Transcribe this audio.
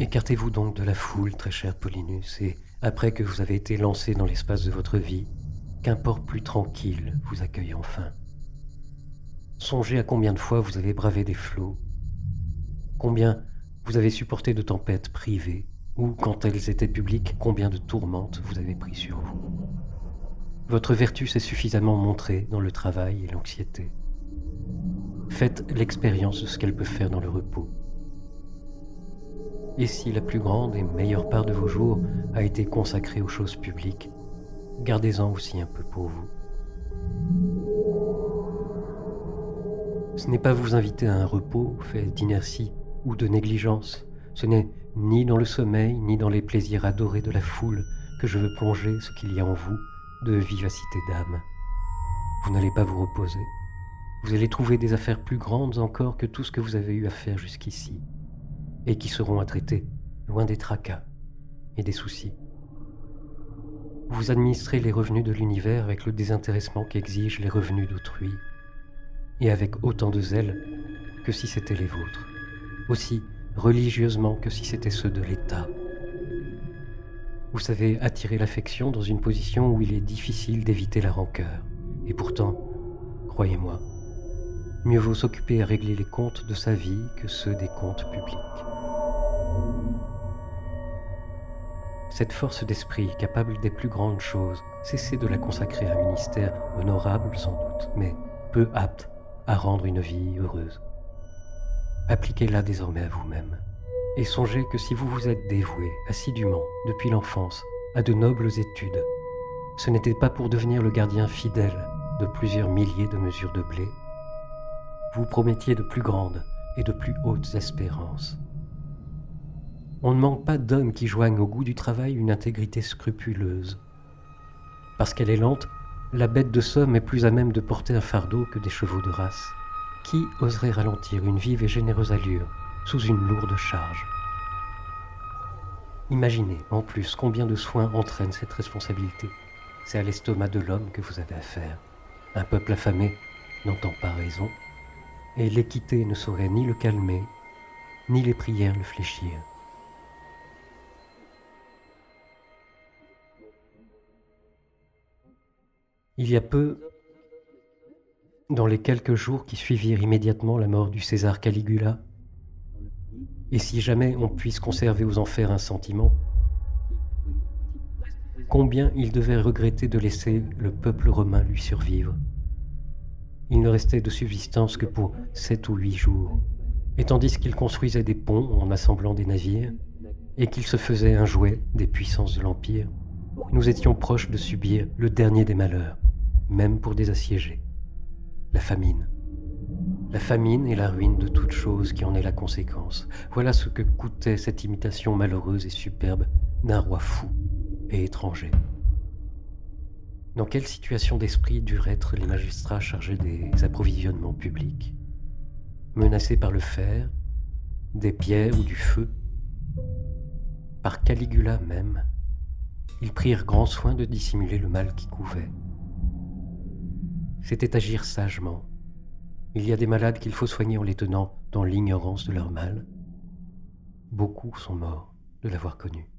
Écartez-vous donc de la foule, très cher Paulinus, et après que vous avez été lancé dans l'espace de votre vie, qu'un port plus tranquille vous accueille enfin. Songez à combien de fois vous avez bravé des flots, combien vous avez supporté de tempêtes privées, ou quand elles étaient publiques, combien de tourmentes vous avez pris sur vous. Votre vertu s'est suffisamment montrée dans le travail et l'anxiété. Faites l'expérience de ce qu'elle peut faire dans le repos. Et si la plus grande et meilleure part de vos jours a été consacrée aux choses publiques, gardez-en aussi un peu pour vous. Ce n'est pas vous inviter à un repos fait d'inertie ou de négligence. Ce n'est ni dans le sommeil, ni dans les plaisirs adorés de la foule que je veux plonger ce qu'il y a en vous de vivacité d'âme. Vous n'allez pas vous reposer. Vous allez trouver des affaires plus grandes encore que tout ce que vous avez eu à faire jusqu'ici, et qui seront à traiter, loin des tracas et des soucis. Vous administrez les revenus de l'univers avec le désintéressement qu'exigent les revenus d'autrui, et avec autant de zèle que si c'était les vôtres, aussi religieusement que si c'était ceux de l'État. Vous savez attirer l'affection dans une position où il est difficile d'éviter la rancœur. Et pourtant, croyez-moi, mieux vaut s'occuper à régler les comptes de sa vie que ceux des comptes publics. Cette force d'esprit, capable des plus grandes choses, cessez de la consacrer à un ministère honorable sans doute, mais peu apte à rendre une vie heureuse. Appliquez-la désormais à vous-même. Et songez que si vous vous êtes dévoué assidûment depuis l'enfance à de nobles études, ce n'était pas pour devenir le gardien fidèle de plusieurs milliers de mesures de blé. Vous promettiez de plus grandes et de plus hautes espérances. On ne manque pas d'hommes qui joignent au goût du travail une intégrité scrupuleuse. Parce qu'elle est lente, la bête de somme est plus à même de porter un fardeau que des chevaux de race. Qui oserait ralentir une vive et généreuse allure sous une lourde charge? Imaginez en plus combien de soins entraîne cette responsabilité. C'est à l'estomac de l'homme que vous avez affaire. Un peuple affamé n'entend pas raison, et l'équité ne saurait ni le calmer, ni les prières le fléchir. Il y a peu, dans les quelques jours qui suivirent immédiatement la mort du César Caligula, et si jamais on puisse conserver aux enfers un sentiment, combien il devait regretter de laisser le peuple romain lui survivre. Il ne restait de subsistance que pour sept ou huit jours, et tandis qu'il construisait des ponts en assemblant des navires, et qu'il se faisait un jouet des puissances de l'Empire, nous étions proches de subir le dernier des malheurs même pour des assiégés. La famine. La famine est la ruine de toute chose qui en est la conséquence. Voilà ce que coûtait cette imitation malheureuse et superbe d'un roi fou et étranger. Dans quelle situation d'esprit durent être les magistrats chargés des approvisionnements publics? Menacés par le fer, des pierres ou du feu? Par Caligula même, ils prirent grand soin de dissimuler le mal qui couvait c'était agir sagement. Il y a des malades qu'il faut soigner en les tenant dans l'ignorance de leur mal. Beaucoup sont morts de l'avoir connu.